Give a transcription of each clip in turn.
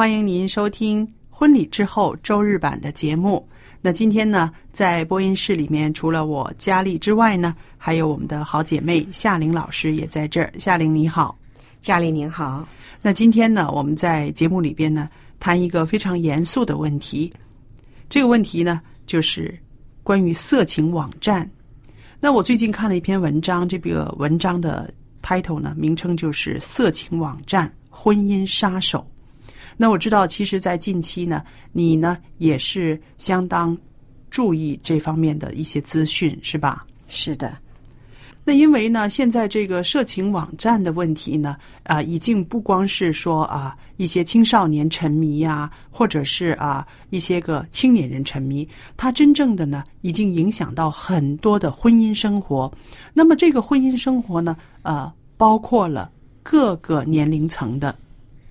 欢迎您收听婚礼之后周日版的节目。那今天呢，在播音室里面，除了我佳丽之外呢，还有我们的好姐妹夏玲老师也在这儿。夏玲你好。夏玲您好，那今天呢，我们在节目里边呢，谈一个非常严肃的问题。这个问题呢，就是关于色情网站。那我最近看了一篇文章，这个文章的 title 呢，名称就是《色情网站婚姻杀手》。那我知道，其实，在近期呢，你呢也是相当注意这方面的一些资讯，是吧？是的，那因为呢，现在这个色情网站的问题呢，啊、已经不光是说啊一些青少年沉迷呀、或者是啊一些个青年人沉迷，它真正的呢，已经影响到很多的婚姻生活。那么这个婚姻生活呢，呃，包括了各个年龄层的，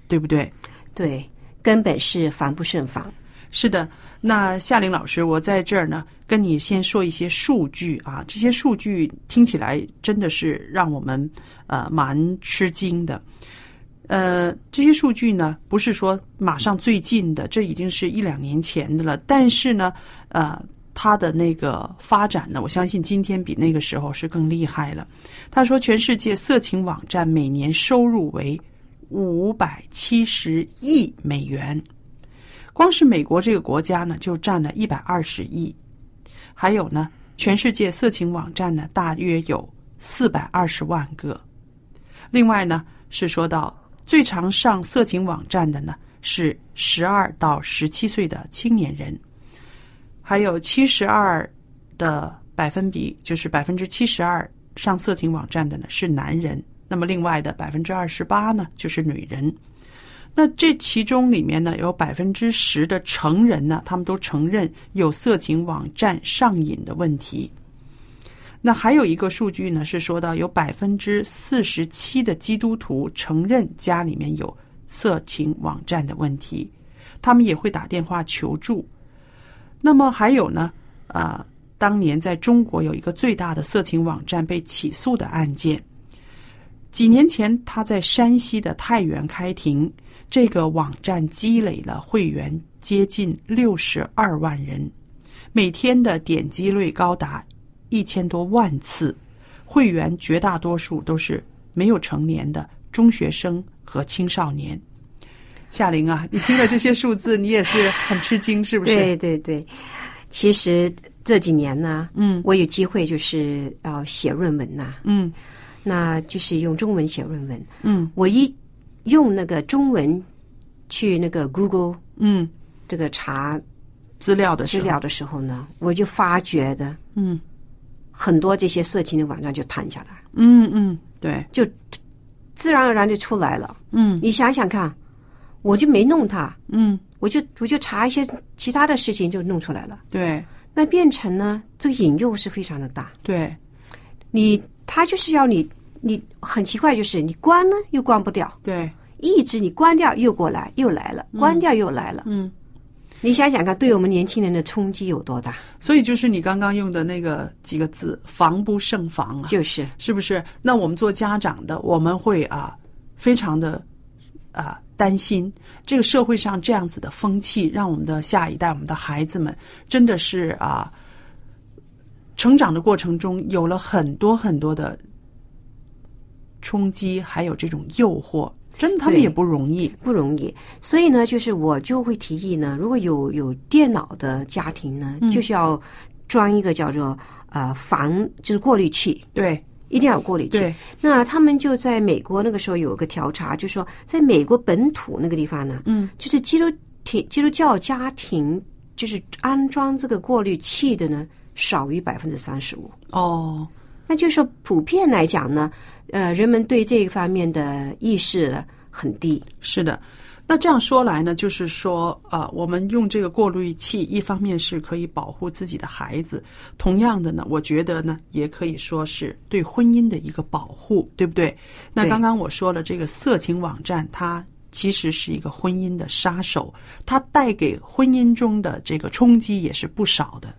对不对？对，根本是防不胜防。是的，那夏玲老师，我在这儿呢，跟你先说一些数据啊，这些数据听起来真的是让我们呃蛮吃惊的。呃，这些数据呢，不是说马上最近的，这已经是一两年前的了。但是呢，呃，它的那个发展呢，我相信今天比那个时候是更厉害了。他说，全世界色情网站每年收入为五百七十亿美元。光是美国这个国家呢，就占了一百二十亿，还有呢，全世界色情网站呢，大约有四百二十万个。另外呢，是说到最常上色情网站的呢，是十二到十七岁的青年人，还有七十二的百分比，就是百分之七十二上色情网站的呢是男人，那么另外的百分之二十八呢就是女人。那这其中里面呢，有百分之十的成人呢，他们都承认有色情网站上瘾的问题。那还有一个数据呢，是说到有百分之四十七的基督徒承认家里面有色情网站的问题，他们也会打电话求助。那么还有呢，啊、当年在中国有一个最大的色情网站被起诉的案件，几年前他在山西的太原开庭。这个网站积累了会员接近六十二万人，每天的点击率高达一千多万次，会员绝大多数都是没有成年的中学生和青少年。夏玲啊，你听了这些数字，你也是很吃惊，是不是？对对对，其实这几年呢，嗯我有机会就是要写论文呐、嗯那就是用中文写论文。嗯。我一用那个中文去那个 Google 嗯，这个查资料的时候，资料的时候呢，我就发觉的嗯。很多这些色情的网站就弹下来，嗯嗯，对，就自然而然就出来了。嗯。你想想看，我就没弄它，嗯。我就我就查一些其他的事情就弄出来了。对。那变成呢，这个引诱是非常的大。对。你他就是要你，你很奇怪，就是你关呢又关不掉，对，一直你关掉又过来，又来了，关掉又来了。嗯，你想想看，对我们年轻人的冲击有多大？所以就是你刚刚用的那个几个字“防不胜防”啊，就是。是不是？那我们做家长的，我们会啊，非常的啊担心。这个社会上这样子的风气，让我们的下一代、我们的孩子们真的是啊，成长的过程中有了很多很多的冲击，还有这种诱惑，真的他们也不容易。不容易。所以呢，就是我就会提议呢，如果有有电脑的家庭呢，就是要装一个叫做呃防，就是过滤器，对一定要有过滤器。那他们就在美国那个时候有个调查，就说在美国本土那个地方呢，嗯，就是基督体基督教家庭就是安装这个过滤器的呢，少于百分之三十五。哦，那就是说普遍来讲呢，呃，人们对这一方面的意识很低。是的，那这样说来呢，就是说，呃，我们用这个过滤器，一方面是可以保护自己的孩子，同样的呢，我觉得呢，也可以说是对婚姻的一个保护，对不对？那刚刚我说了，这个色情网站它。其实是一个婚姻的杀手，它带给婚姻中的这个冲击也是不少的。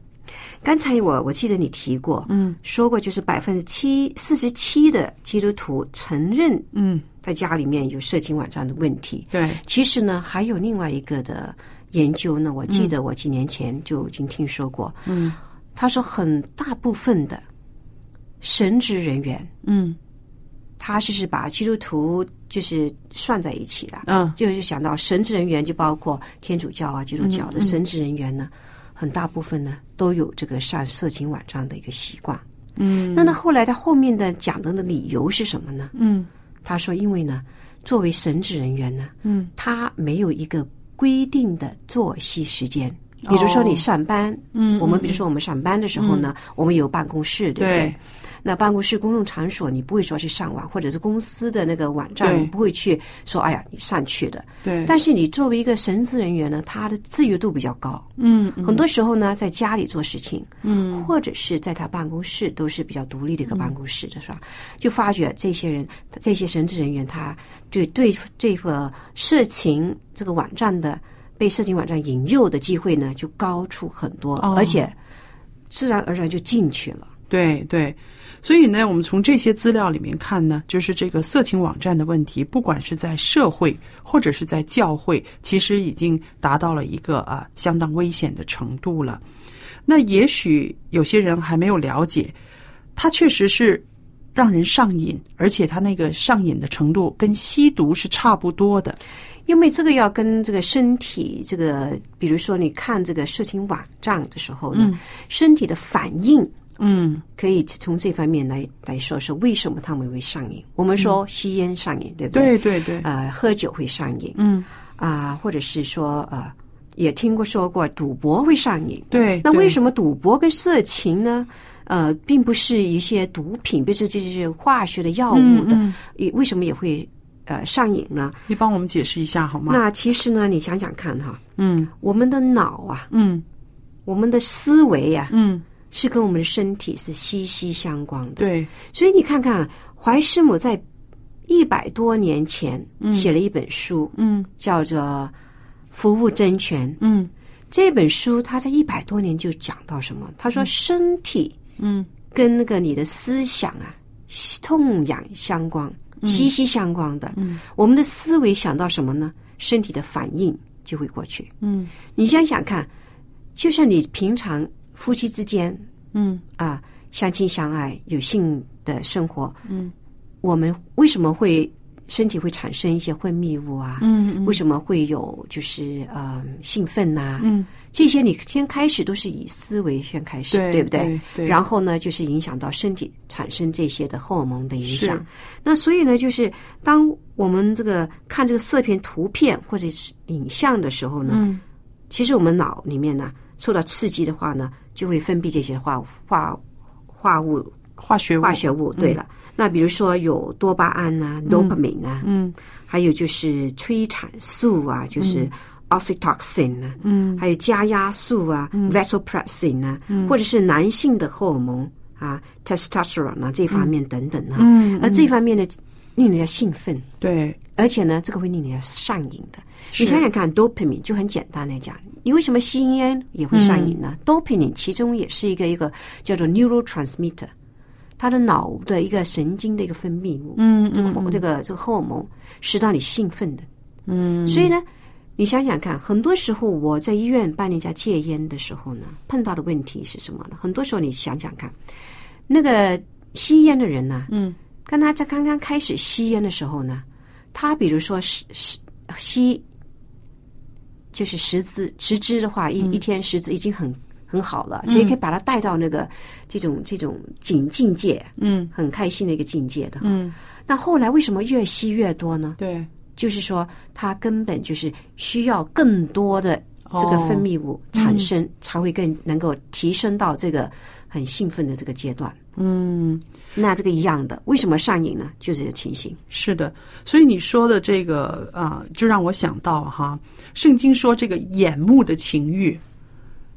刚才我我记得你提过，嗯，说过就是百分之七四十七的基督徒承认嗯，在家里面有色情网站的问题。对，其实呢，还有另外一个的研究呢，我记得我几年前就已经听说过。嗯。他说，很大部分的神职人员，嗯。他就是把基督徒就是算在一起的。嗯。就是想到神职人员，就包括天主教啊、基督教的神职人员呢，很大部分呢都有这个上色情网站的一个习惯。嗯那那后来他后面的讲的的理由是什么呢？嗯他说，因为呢，作为神职人员呢，嗯，他没有一个规定的作息时间。比如说你上班，嗯我们比如说我们上班的时候呢，我们有办公室，对不对？对。那办公室公众场所，你不会说去上网，或者是公司的那个网站，你不会去说，哎呀，你上去的。对，但是你作为一个神职人员呢，他的自由度比较高，嗯很多时候呢，在家里做事情，嗯。或者是在他办公室，都是比较独立的一个办公室的，是吧？就发觉这些人，这些神职人员，他对对这个色情这个网站的被色情网站引诱的机会呢，就高出很多，哦而且自然而然就进去了。对对，所以呢，我们从这些资料里面看呢，就是这个色情网站的问题，不管是在社会或者是在教会，其实已经达到了一个啊相当危险的程度了。那也许有些人还没有了解，它确实是让人上瘾，而且它那个上瘾的程度跟吸毒是差不多的。因为这个要跟这个身体，这个比如说你看这个色情网站的时候呢，身体的反应嗯可以从这方面来来说说为什么他们会上瘾。我们说吸烟上瘾，对不对对对对，呃，喝酒会上瘾嗯啊、或者是说呃，也听过说过赌博会上瘾。对。那为？什么赌博跟色情呢？呃，并不是一些毒品，不是这些化学的药物的，嗯嗯也为什么也会呃上瘾呢？你帮我们解释一下好吗？那其实呢，你想想看哈，嗯我们的脑啊，嗯我们的思维啊，嗯，是跟我们的身体是息息相关的。对，所以你看看，怀师母在一百多年前写了一本书，嗯叫做《服务真权》。嗯这本书他在一百多年就讲到什么？他说身体嗯跟那个你的思想啊，痛痒相关，息息相关的。嗯我们的思维想到什么呢？身体的反应就会过去。嗯你想想看，就像你平常夫妻之间嗯啊相亲相爱，有性的生活，嗯，我们为什么会身体会产生一些分泌物啊？嗯为什么会有就是呃兴奋呐、嗯，这些你先开始都是以思维先开始，对不对？对对然后呢，就是影响到身体产生这些的荷尔蒙的影响。那所以呢，就是当我们这个看这个色片图片或者是影像的时候呢，嗯其实我们脑里面呢受到刺激的话呢，就会分泌这些化化化物化学化学物。对了，那比如说有多巴胺啊、dopamine 啊，嗯。还有就是催产素啊，就是。oxytocin 啊，嗯。还有加压素啊、vasopressin 啊，或者是男性的荷尔蒙啊，testosterone 啊这方面等等啊，嗯。而这方面的令人家兴奋，对，而且呢，这个会令人家上瘾的。你想想看，dopamine 就很简单来讲，你为什么吸烟也会上瘾呢、dopamine 其中也是一个一个叫做 neurotransmitter，它的脑的一个神经的一个分泌物，嗯这个这个这个荷尔蒙是让你兴奋的。嗯，所以呢，你想想看，很多时候我在医院帮人家戒烟的时候呢，碰到的问题是什么呢？很多时候你想想看，那个吸烟的人呢，嗯，跟他在刚刚开始吸烟的时候呢，他比如说吸吸吸，就是十支十支的话，一、一天十支已经很很好了，所以可以把它带到那个这种这种境境界，嗯很开心的一个境界的。嗯，那后来为什么越吸越多呢？对，就是说，他根本就是需要更多的这个哦分泌物产生，才会更能够提升到这个很兴奋的这个阶段。嗯。那这个一样的，为什么上瘾呢？就是这个情形。是的，所以你说的这个啊、就让我想到哈，圣经说这个眼目的情欲，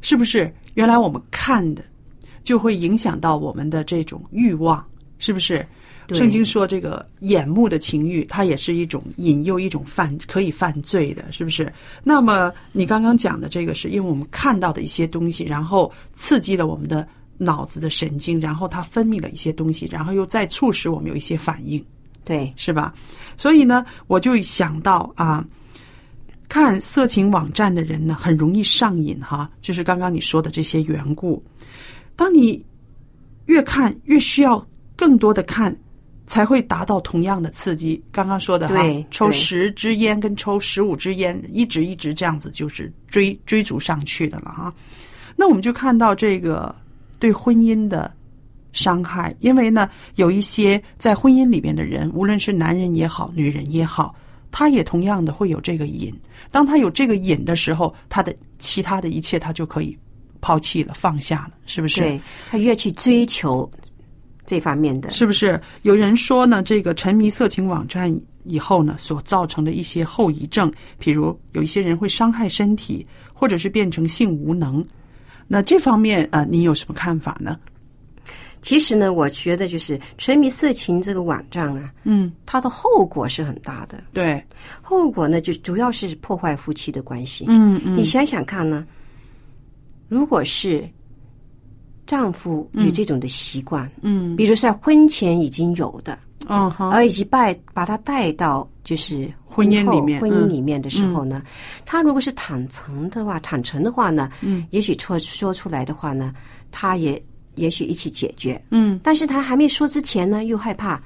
是不是原来我们看的就会影响到我们的这种欲望？是不是？圣经说这个眼目的情欲，它也是一种引诱，一种犯可以犯罪的，是不是？那么你刚刚讲的这个，是因为我们看到的一些东西，然后刺激了我们的脑子的神经，然后它分泌了一些东西，然后又再促使我们有一些反应。对，是吧？所以呢，我就想到啊，看色情网站的人呢，很容易上瘾哈，就是刚刚你说的这些缘故。当你越看越需要更多的看，才会达到同样的刺激。刚刚说的哈，抽对十支烟跟抽十五支烟，一直一直这样子，就是追追逐上去的了哈。那我们就看到这个对婚姻的伤害，因为呢，有一些在婚姻里边的人，无论是男人也好，女人也好，他也同样的会有这个瘾。当他有这个瘾的时候，他的其他的一切他就可以抛弃了、放下了，是不是？对他越去追求这方面的，是不是？有人说呢，这个沉迷色情网站以后呢，所造成的一些后遗症，比如有一些人会伤害身体，或者是变成性无能。那这方面啊、呃你有什么看法呢？其实呢，我觉得就是沉迷色情这个网站啊，嗯，它的后果是很大的。对，后果呢，就主要是破坏夫妻的关系。嗯嗯。你想想看呢，如果是丈夫有这种的习惯，嗯。比如在婚前已经有的，嗯好，而以及带把他带到就是婚姻后里面嗯婚姻里面的时候呢，他如果是坦诚的话，坦诚的话呢，嗯，也许说说出来的话呢，他也也许一起解决，嗯但是他还没说之前呢，又害怕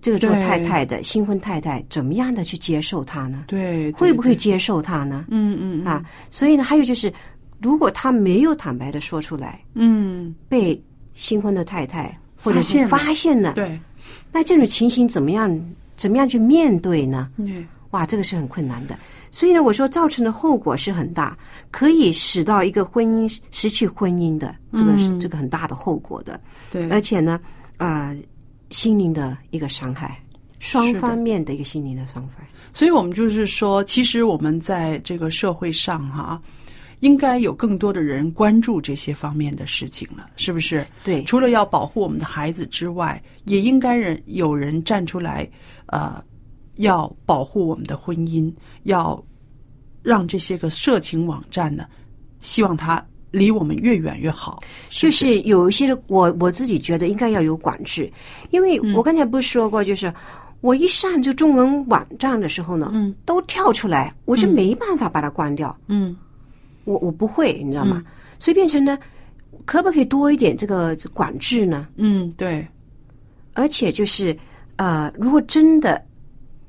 这个做太太的新婚太太怎么样的去接受他呢？对，会不会接受他呢？嗯嗯啊，所以呢，还有就是，如果他没有坦白的说出来，嗯，被新婚的太太或者是发现了对那这种情形怎么样？怎么样去面对呢？对哇，这个是很困难的。所以呢，我说造成的后果是很大，可以使到一个婚姻失去婚姻的这个、嗯这个很大的后果的。对，而且呢，啊、心灵的一个伤害，双方面的一个心灵的伤害。所以我们就是说，其实我们在这个社会上哈、应该有更多的人关注这些方面的事情了，是不是？对，除了要保护我们的孩子之外，也应该人有人站出来，呃，要保护我们的婚姻，要让这些个色情网站呢，希望它离我们越远越好。就不是？是有一些的，我我自己觉得应该要有管制，因为嗯。我刚才不是说过，就是我一上这中文网站的时候呢，嗯，都跳出来，我就没办法把它关掉，嗯。我我不会，你知道吗？所以变成呢，可不可以多一点这个管制呢？嗯，对，而且就是呃，如果真的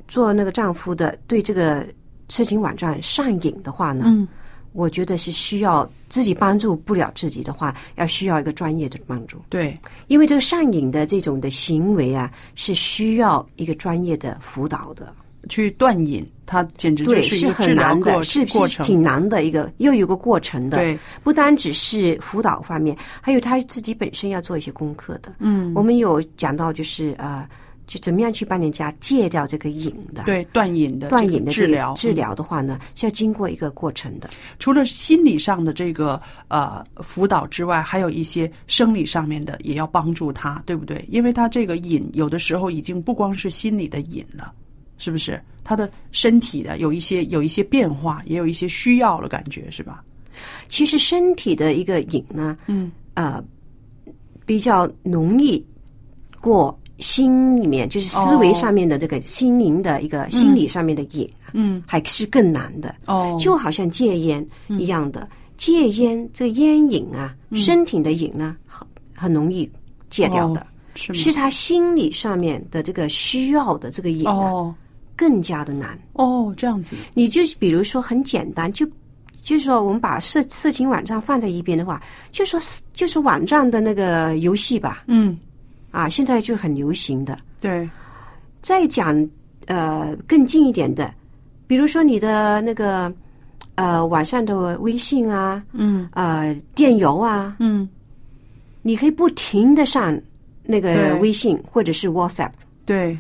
做那个丈夫的对这个色情网站上瘾的话呢，嗯我觉得是需要自己帮助不了自己的话，要需要一个专业的帮助。对，因为这个上瘾的这种的行为啊，是需要一个专业的辅导的，去断瘾，它简直就对，是一个治很难疗过的，是过程。是挺难的一个，又有个过程的。对，不单只是辅导方面，还有他自己本身要做一些功课的。嗯我们有讲到，就是呃，就怎么样去帮人家戒掉这个瘾的，对断瘾的断瘾的治疗治疗的话呢，是要经过一个过程的。除了心理上的这个呃辅导之外，还有一些生理上面的也要帮助他，对不对？因为他这个瘾有的时候已经不光是心理的瘾了，是不是？他的身体的有一些有一些变化，也有一些需要了，感觉是吧？其实身体的一个瘾呢，嗯，呃，比较容易过心里面，就是思维上面的这个心灵的一个心理上面的瘾，嗯，还是更难的。哦。就好像戒烟一样的，戒烟这个烟瘾啊，身体的瘾呢，很很容易戒掉的。哦是他心理上面的这个需要的这个瘾啊，哦。更加的难。哦，这样子，你就比如说很简单，就就是说我们把色色情网站放在一边的话，就说就是网站的那个游戏吧，嗯，啊，现在就很流行的。对，再讲呃更近一点的，比如说你的那个呃网上的微信啊，嗯。呃电邮啊，嗯，你可以不停的上那个微信或者是 WhatsApp，对，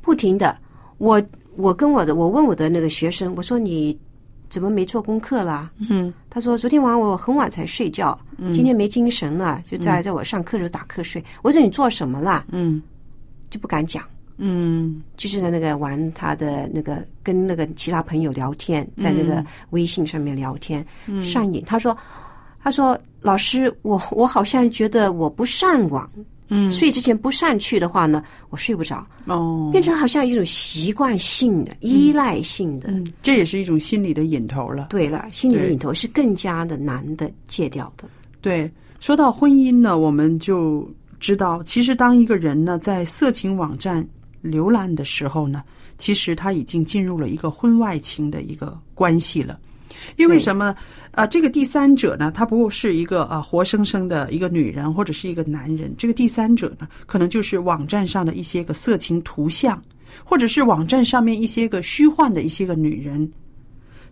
不停的。我我跟我的我问我的那个学生，我说你怎么没做功课啦？嗯他说昨天晚上我很晚才睡觉，今天没精神了，就在在我上课的时候打瞌睡。我说你做什么啦？嗯就不敢讲。嗯就是在那个玩他的那个跟那个其他朋友聊天，在那个微信上面聊天、上瘾。他说：“他说老师，我我好像觉得我不上网，嗯，睡之前不上去的话呢，我睡不着，哦，变成好像一种习惯性的、依赖性的。嗯，这也是一种心理的瘾头了。对了，心理的对瘾头是更加的难的戒掉的。对，说到婚姻呢，我们就知道，其实当一个人呢在色情网站浏览的时候呢，其实他已经进入了一个婚外情的一个关系了。因为什么？啊，这个第三者呢，他不是一个啊活生生的一个女人或者是一个男人，这个第三者呢，可能就是网站上的一些个色情图像，或者是网站上面一些个虚幻的一些个女人。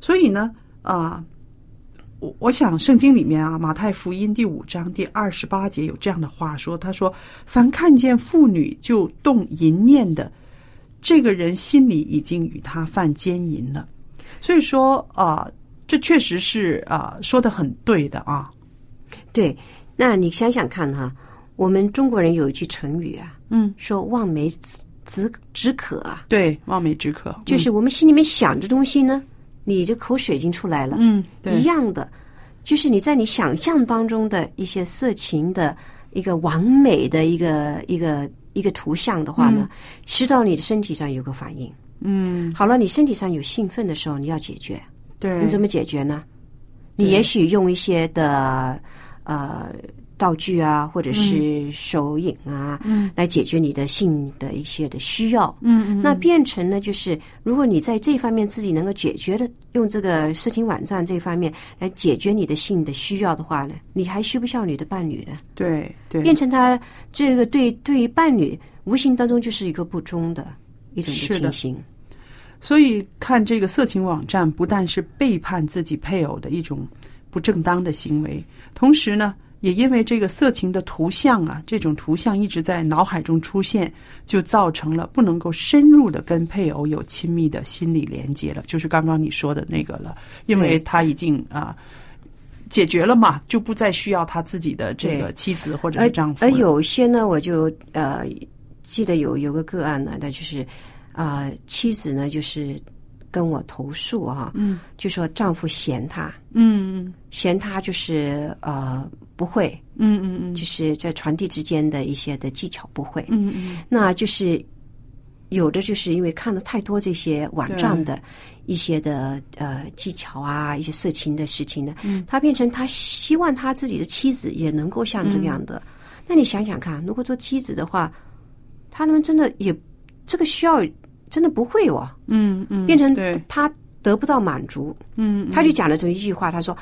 所以呢，啊、我我想圣经里面啊，马太福音第五章第二十八节有这样的话说：“他说，凡看见妇女就动淫念的，这个人心里已经与他犯奸淫了。”所以说啊、这确实是啊、说的很对的啊。对，那你想想看哈，我们中国人有一句成语啊，嗯，说望梅止止止渴啊，对，望梅止渴，就是我们心里面想的东西呢，你的口水已经出来了，嗯，对。一，样的，就是你在你想象当中的一些色情的一个完美的一个一个一个图像的话呢，使到你的身体上有个反应。嗯，好了，你身体上有兴奋的时候，你要解决，对，你怎么解决呢？你也许用一些的呃道具啊，或者是手影啊，嗯，来解决你的性的一些的需要。嗯嗯，那变成呢，就是如果你在这方面自己能够解决的，用这个色情网站这方面来解决你的性的需要的话呢，你还需不需要你的伴侣呢？对对，变成他这个对对于伴侣无形当中就是一个不忠的一种的情形。所以看这个色情网站，不但是背叛自己配偶的一种不正当的行为，同时呢，也因为这个色情的图像啊，这种图像一直在脑海中出现，就造成了不能够深入的跟配偶有亲密的心理连接了，就是刚刚你说的那个了，因为他已经啊。解决了嘛，就不再需要他自己的这个妻子或者是丈夫了。而有些呢，我就呃记得有有个个案呢，那就是啊、妻子呢就是跟我投诉啊、嗯。就说丈夫嫌她，嗯嫌她就是呃不会，嗯嗯嗯。就是在传递之间的一些的技巧不会，嗯嗯。那就是有的就是因为看了太多这些网站的一些的呃技巧啊，一些色情的事情呢，嗯。他变成他希望他自己的妻子也能够像这样的。那你想想看，如果做妻子的话，他们真的也这个需要真的不会哦，嗯嗯，变成他得不到满足，嗯，他就讲了这么一句话，他说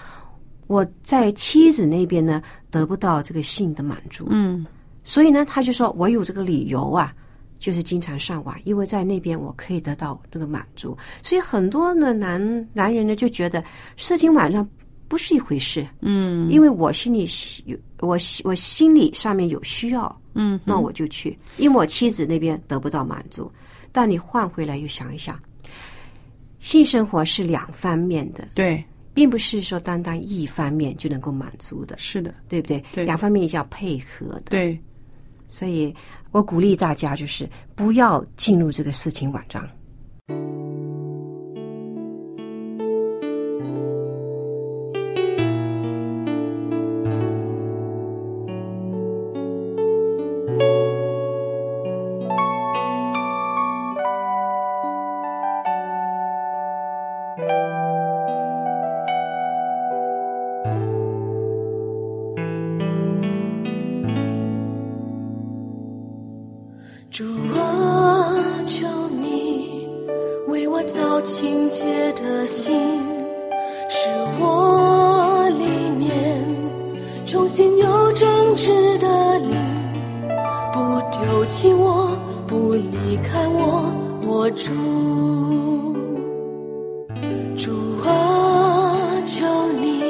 我在妻子那边呢得不到这个性的满足，嗯，所以呢他就说我有这个理由啊，就是经常上网，因为在那边我可以得到这个满足，所以很多的男男人呢就觉得色情网上不是一回事，嗯，因为我心里有我我心里上面有需要，嗯，那我就去，因为我妻子那边得不到满足。但你换回来又想一想，性生活是两方面的，对，并不是说单单一方面就能够满足的，是的，对不对？对，两方面要配合的。对，所以我鼓励大家，就是不要进入这个色情网站。我主主啊，求你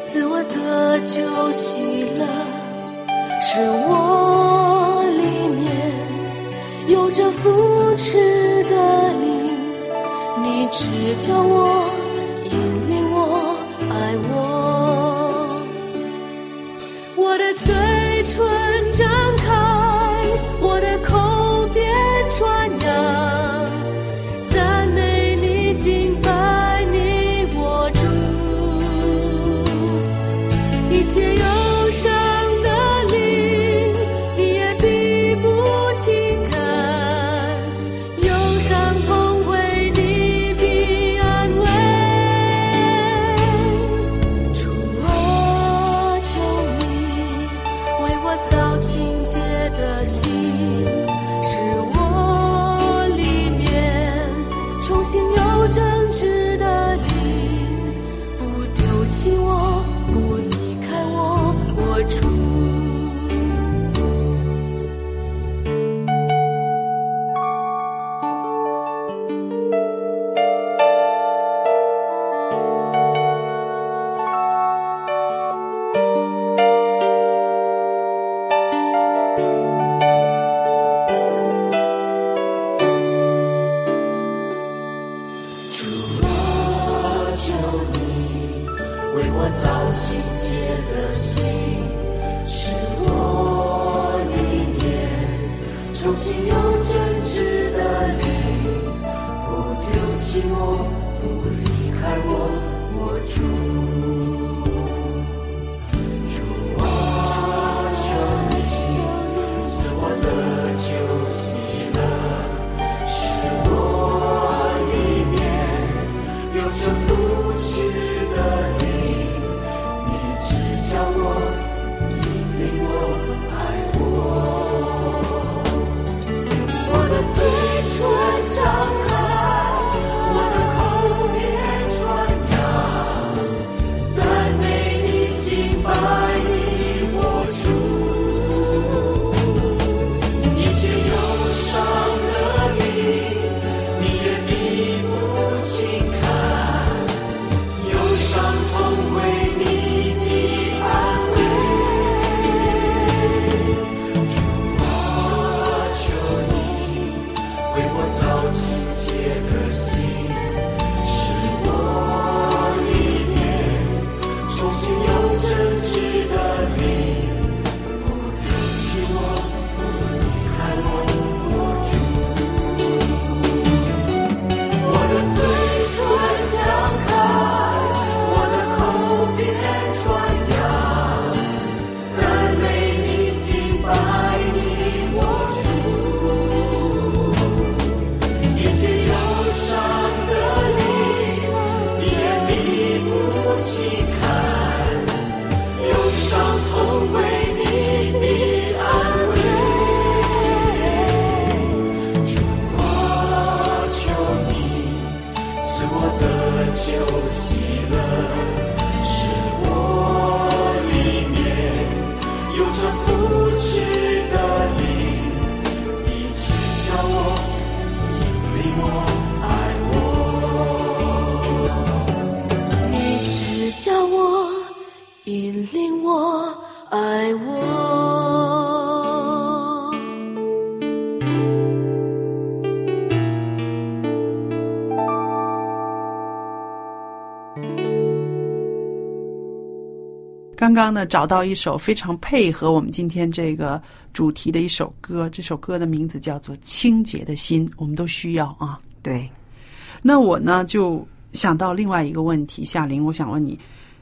赐我的酒喜乐，使我里面有着扶持的灵，你只叫我。离开我，我主。刚刚呢，找到一首非常配合我们今天这个主题的一首歌，这首歌的名字叫做《清洁的心》，我们都需要啊。对，那我呢就想到另外一个问题，夏玲，我想问你，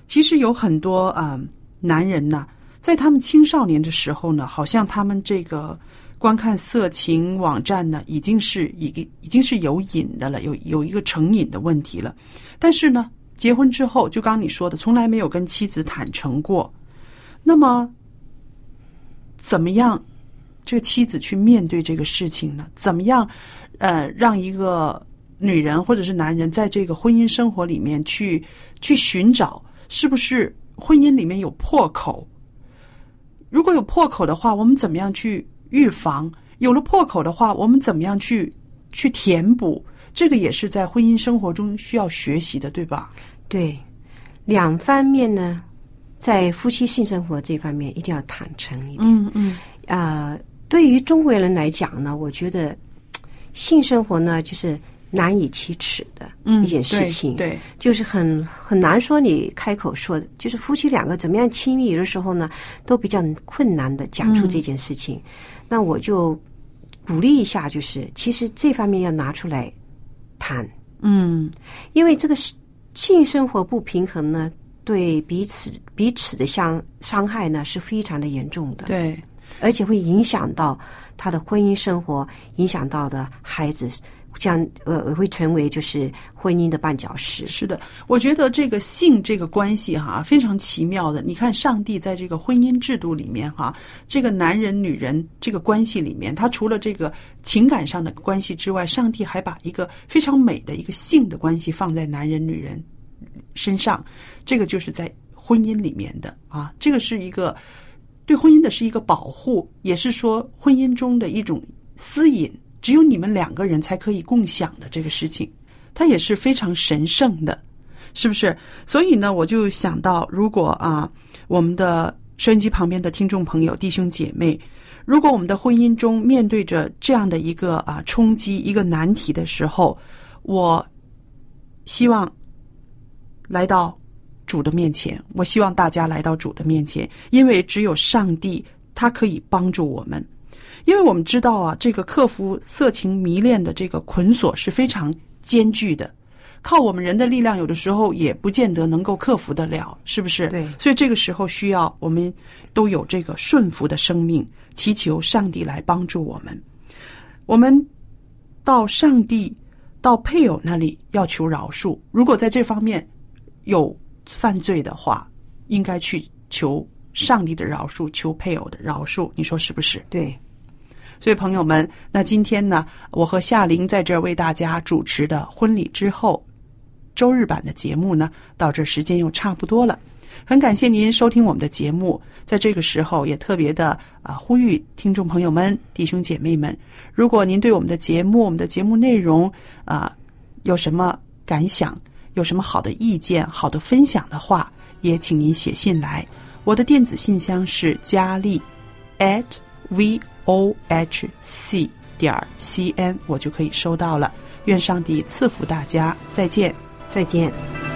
其实有很多啊、男人呢，在他们青少年的时候呢，好像他们这个观看色情网站呢，已经是已经已经是有瘾的了，有有一个成瘾的问题了。但是呢，结婚之后，就刚你说的，从来没有跟妻子坦诚过。那么，怎么样这个妻子去面对这个事情呢？怎么样，呃，让一个女人或者是男人在这个婚姻生活里面去去寻找，是不是婚姻里面有破口？如果有破口的话，我们怎么样去预防？有了破口的话，我们怎么样去去填补？这个也是在婚姻生活中需要学习的，对吧？对，两方面呢，在夫妻性生活这方面一定要坦诚一点。嗯嗯啊、对于中国人来讲呢，我觉得性生活呢，就是难以启齿的嗯，一件事情。对，对就是很很难说你开口说，就是夫妻两个怎么样亲密，有的时候呢都比较困难的讲出这件事情。那我就鼓励一下，就是其实这方面要拿出来谈，嗯因为这个是性生活不平衡呢，对彼此彼此的相伤害呢是非常的严重的，对，而且会影响到他的婚姻生活，影响到的孩子这样呃会成为就是婚姻的绊脚石。是的，我觉得这个性这个关系哈非常奇妙的。你看，上帝在这个婚姻制度里面哈，这个男人女人这个关系里面，他除了这个情感上的关系之外，上帝还把一个非常美的一个性的关系放在男人女人身上，这个就是在婚姻里面的啊，这个是一个对婚姻的是一个保护，也是说婚姻中的一种私隐，只有你们两个人才可以共享的这个事情，它也是非常神圣的，是不是？所以呢，我就想到，如果啊，我们的收音机旁边的听众朋友、弟兄姐妹，如果我们的婚姻中面对着这样的一个啊冲击、一个难题的时候，我希望来到主的面前。我希望大家来到主的面前，因为只有上帝他可以帮助我们。因为我们知道啊，这个克服色情迷恋的这个捆锁是非常艰巨的，靠我们人的力量，有的时候也不见得能够克服得了，是不是？对所以这个时候需要我们都有这个顺服的生命，祈求上帝来帮助我们。我们到上帝、到配偶那里要求饶恕。如果在这方面有犯罪的话，应该去求上帝的饶恕，求配偶的饶恕。你说是不是？对，所以，朋友们，那今天呢，我和夏玲在这儿为大家主持的婚礼之后周日版的节目呢，到这时间又差不多了。很感谢您收听我们的节目，在这个时候也特别的啊呼吁听众朋友们、弟兄姐妹们，如果您对我们的节目、我们的节目内容啊有什么感想，有什么好的意见、好的分享的话，也请您写信来。我的电子信箱是佳丽 at v o h c 点 c n，我就可以收到了。愿上帝赐福大家，再见。再见。